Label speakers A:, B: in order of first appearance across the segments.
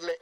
A: Yeah.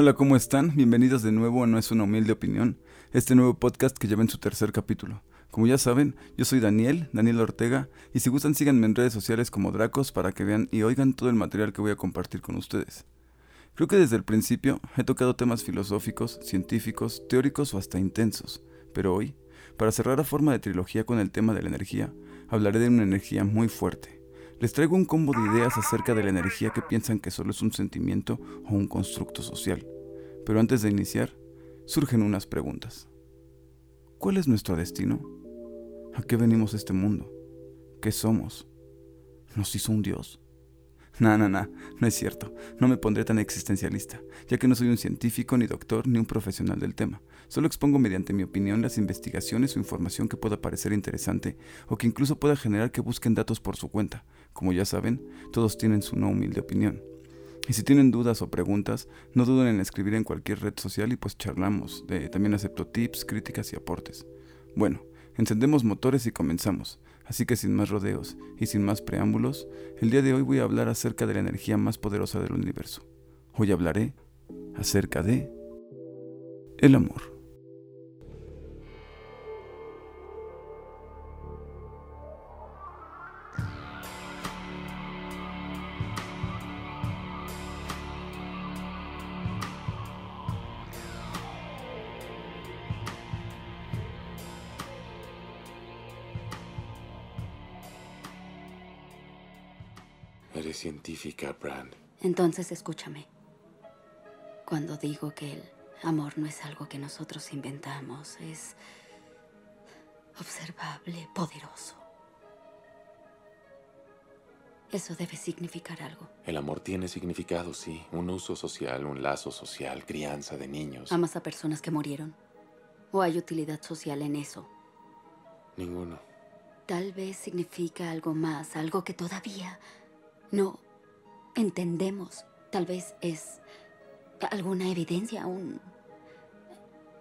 B: Hola, ¿cómo están? Bienvenidos de nuevo a No es una humilde opinión, este nuevo podcast que lleva en su tercer capítulo. Como ya saben, yo soy Daniel, Daniel Ortega, y si gustan síganme en redes sociales como Dracos para que vean y oigan todo el material que voy a compartir con ustedes. Creo que desde el principio he tocado temas filosóficos, científicos, teóricos o hasta intensos, pero hoy, para cerrar a forma de trilogía con el tema de la energía, hablaré de una energía muy fuerte. Les traigo un combo de ideas acerca de la energía que piensan que solo es un sentimiento o un constructo social. Pero antes de iniciar, surgen unas preguntas. ¿Cuál es nuestro destino? ¿A qué venimos a este mundo? ¿Qué somos? ¿Nos hizo un dios? No, no, no, no es cierto. No me pondré tan existencialista, ya que no soy un científico, ni doctor, ni un profesional del tema. Solo expongo mediante mi opinión las investigaciones o información que pueda parecer interesante o que incluso pueda generar que busquen datos por su cuenta. Como ya saben, todos tienen su no humilde opinión. Y si tienen dudas o preguntas, no duden en escribir en cualquier red social y pues charlamos. también acepto tips, críticas y aportes. Bueno, Encendemos motores y comenzamos. Así que sin más rodeos y sin más preámbulos, el día de hoy voy a hablar acerca de la energía más poderosa del universo. Hoy hablaré acerca de el amor.
C: Eres científica, Brand.
D: Entonces escúchame. Cuando digo que el amor no es algo que nosotros inventamos, es observable, poderoso. Eso debe significar algo.
C: El amor tiene significado, sí. Un uso social, un lazo social, crianza de niños.
D: ¿Amas a personas que murieron? ¿O hay utilidad social en eso?
C: Ninguno.
D: Tal vez significa algo más, algo que todavía no entendemos. Tal vez es alguna evidencia, un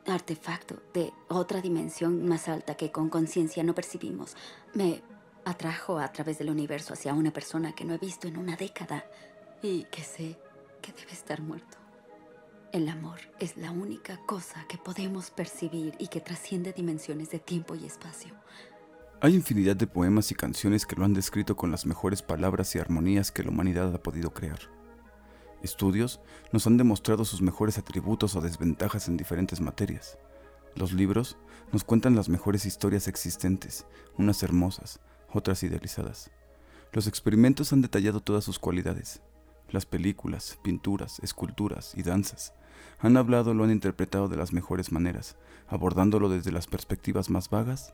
D: artefacto de otra dimensión más alta que con conciencia no percibimos. Me atrajo a través del universo hacia una persona que no he visto en una década y que sé que debe estar muerto. El amor es la única cosa que podemos percibir y que trasciende dimensiones de tiempo y espacio.
B: Hay infinidad de poemas y canciones que lo han descrito con las mejores palabras y armonías que la humanidad ha podido crear. Estudios nos han demostrado sus mejores atributos o desventajas en diferentes materias. Los libros nos cuentan las mejores historias existentes, unas hermosas, otras idealizadas. Los experimentos han detallado todas sus cualidades. Las películas, pinturas, esculturas y danzas han hablado lo han interpretado de las mejores maneras, abordándolo desde las perspectivas más vagas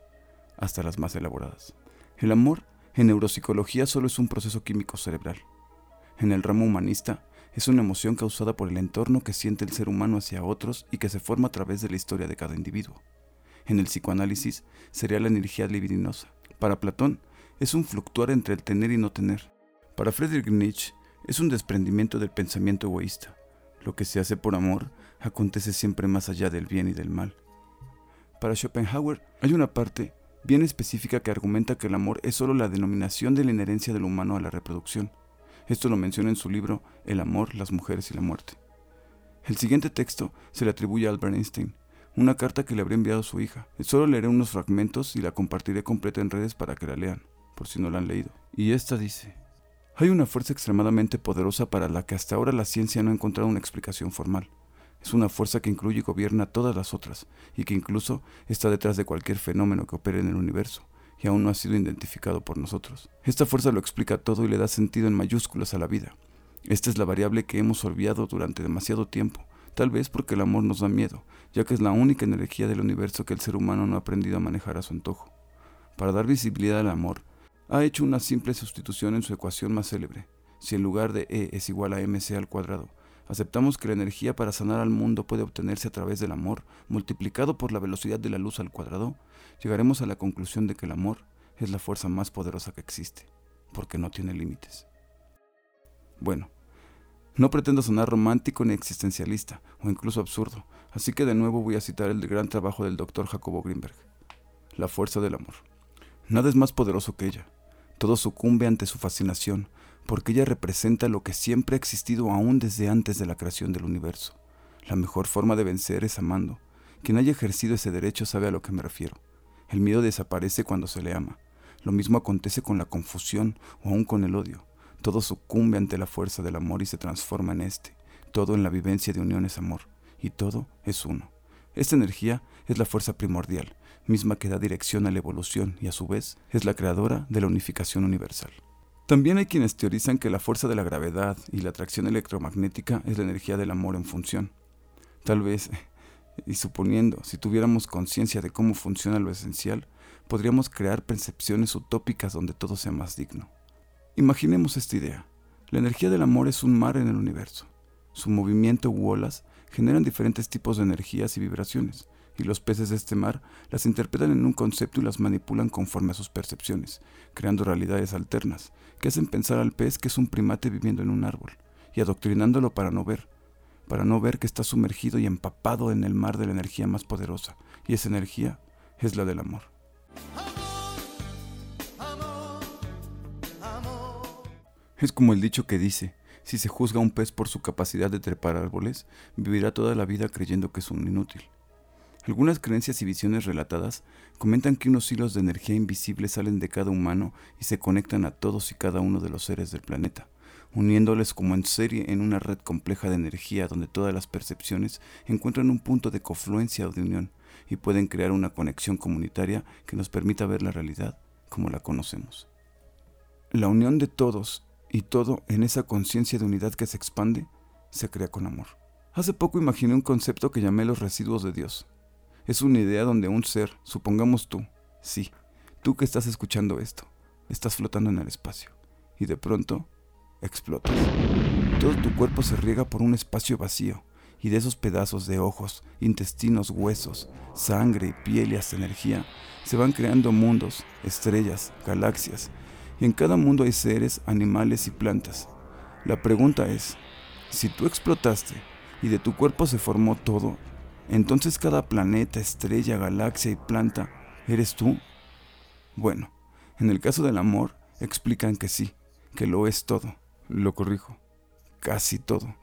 B: hasta las más elaboradas. El amor en neuropsicología solo es un proceso químico cerebral. En el ramo humanista es una emoción causada por el entorno que siente el ser humano hacia otros y que se forma a través de la historia de cada individuo. En el psicoanálisis sería la energía libidinosa. Para Platón es un fluctuar entre el tener y no tener. Para Friedrich Nietzsche es un desprendimiento del pensamiento egoísta. Lo que se hace por amor acontece siempre más allá del bien y del mal. Para Schopenhauer hay una parte bien específica que argumenta que el amor es solo la denominación de la inherencia del humano a la reproducción. Esto lo menciona en su libro El amor, las mujeres y la muerte. El siguiente texto se le atribuye a Albert Einstein, una carta que le habría enviado su hija. Solo leeré unos fragmentos y la compartiré completa en redes para que la lean, por si no la han leído. Y esta dice, hay una fuerza extremadamente poderosa para la que hasta ahora la ciencia no ha encontrado una explicación formal. Es una fuerza que incluye y gobierna todas las otras, y que incluso está detrás de cualquier fenómeno que opere en el universo, y aún no ha sido identificado por nosotros. Esta fuerza lo explica todo y le da sentido en mayúsculas a la vida. Esta es la variable que hemos olvidado durante demasiado tiempo, tal vez porque el amor nos da miedo, ya que es la única energía del universo que el ser humano no ha aprendido a manejar a su antojo. Para dar visibilidad al amor, ha hecho una simple sustitución en su ecuación más célebre. Si en lugar de E es igual a mc al cuadrado, aceptamos que la energía para sanar al mundo puede obtenerse a través del amor, multiplicado por la velocidad de la luz al cuadrado, llegaremos a la conclusión de que el amor es la fuerza más poderosa que existe, porque no tiene límites. Bueno, no pretendo sonar romántico ni existencialista, o incluso absurdo, así que de nuevo voy a citar el gran trabajo del doctor Jacobo Greenberg, La fuerza del amor. Nada es más poderoso que ella. Todo sucumbe ante su fascinación, porque ella representa lo que siempre ha existido aún desde antes de la creación del universo. La mejor forma de vencer es amando. Quien haya ejercido ese derecho sabe a lo que me refiero. El miedo desaparece cuando se le ama. Lo mismo acontece con la confusión o aún con el odio. Todo sucumbe ante la fuerza del amor y se transforma en este. Todo en la vivencia de unión es amor. Y todo es uno. Esta energía es la fuerza primordial, misma que da dirección a la evolución y a su vez es la creadora de la unificación universal. También hay quienes teorizan que la fuerza de la gravedad y la atracción electromagnética es la energía del amor en función. Tal vez, y suponiendo, si tuviéramos conciencia de cómo funciona lo esencial, podríamos crear percepciones utópicas donde todo sea más digno. Imaginemos esta idea. La energía del amor es un mar en el universo. Su movimiento u olas generan diferentes tipos de energías y vibraciones, y los peces de este mar las interpretan en un concepto y las manipulan conforme a sus percepciones, creando realidades alternas, que hacen pensar al pez que es un primate viviendo en un árbol, y adoctrinándolo para no ver, para no ver que está sumergido y empapado en el mar de la energía más poderosa, y esa energía es la del amor. Es como el dicho que dice, si se juzga a un pez por su capacidad de trepar árboles, vivirá toda la vida creyendo que es un inútil. Algunas creencias y visiones relatadas comentan que unos hilos de energía invisible salen de cada humano y se conectan a todos y cada uno de los seres del planeta, uniéndoles como en serie en una red compleja de energía donde todas las percepciones encuentran un punto de confluencia o de unión y pueden crear una conexión comunitaria que nos permita ver la realidad como la conocemos. La unión de todos y todo en esa conciencia de unidad que se expande se crea con amor. Hace poco imaginé un concepto que llamé los residuos de Dios es una idea donde un ser, supongamos tú, sí, tú que estás escuchando esto, estás flotando en el espacio y de pronto explotas. Todo tu cuerpo se riega por un espacio vacío y de esos pedazos de ojos, intestinos, huesos, sangre, piel y hasta energía se van creando mundos, estrellas, galaxias y en cada mundo hay seres, animales y plantas. La pregunta es, si tú explotaste y de tu cuerpo se formó todo, entonces cada planeta, estrella, galaxia y planta, ¿eres tú? Bueno, en el caso del amor, explican que sí, que lo es todo. Lo corrijo, casi todo,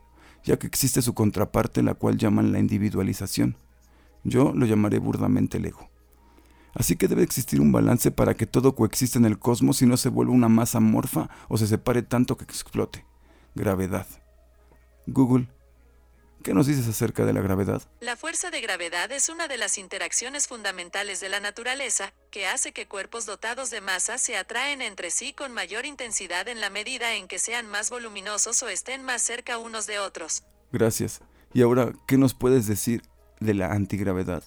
B: ya que existe su contraparte, la cual llaman la individualización. Yo lo llamaré burdamente el ego. Así que debe existir un balance para que todo coexista en el cosmos y no se vuelva una masa amorfa o se separe tanto que explote. Gravedad. Google ¿Qué nos dices acerca de la gravedad?
A: La fuerza de gravedad es una de las interacciones fundamentales de la naturaleza, que hace que cuerpos dotados de masa se atraen entre sí con mayor intensidad en la medida en que sean más voluminosos o estén más cerca unos de otros.
B: Gracias. Y ahora, ¿qué nos puedes decir de la antigravedad?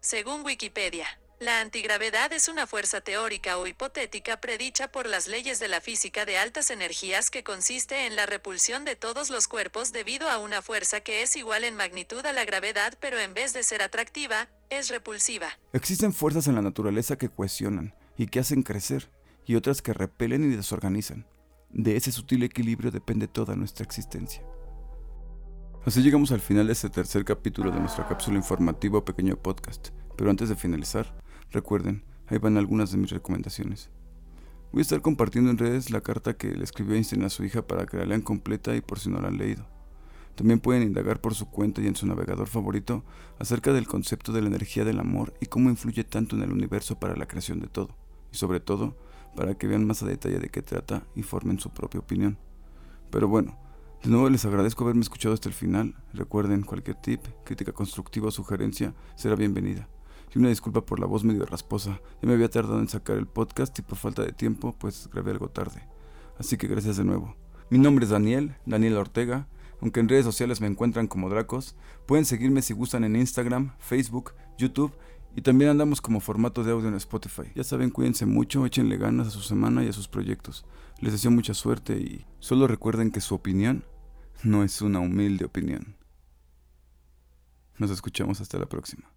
A: Según Wikipedia, la antigravedad es una fuerza teórica o hipotética predicha por las leyes de la física de altas energías que consiste en la repulsión de todos los cuerpos debido a una fuerza que es igual en magnitud a la gravedad pero en vez de ser atractiva, es repulsiva.
B: Existen fuerzas en la naturaleza que cohesionan y que hacen crecer y otras que repelen y desorganizan. De ese sutil equilibrio depende toda nuestra existencia. Así llegamos al final de este tercer capítulo de nuestra cápsula informativa pequeño podcast. Pero antes de finalizar, Recuerden, ahí van algunas de mis recomendaciones. Voy a estar compartiendo en redes la carta que le escribió Einstein a su hija para que la lean completa y por si no la han leído. También pueden indagar por su cuenta y en su navegador favorito acerca del concepto de la energía del amor y cómo influye tanto en el universo para la creación de todo, y sobre todo para que vean más a detalle de qué trata y formen su propia opinión. Pero bueno, de nuevo les agradezco haberme escuchado hasta el final. Recuerden, cualquier tip, crítica constructiva o sugerencia será bienvenida. Y una disculpa por la voz medio rasposa. Ya me había tardado en sacar el podcast y por falta de tiempo, pues grabé algo tarde. Así que gracias de nuevo. Mi nombre es Daniel, Daniel Ortega. Aunque en redes sociales me encuentran como Dracos, pueden seguirme si gustan en Instagram, Facebook, YouTube y también andamos como formato de audio en Spotify. Ya saben, cuídense mucho, échenle ganas a su semana y a sus proyectos. Les deseo mucha suerte y solo recuerden que su opinión no es una humilde opinión. Nos escuchamos hasta la próxima.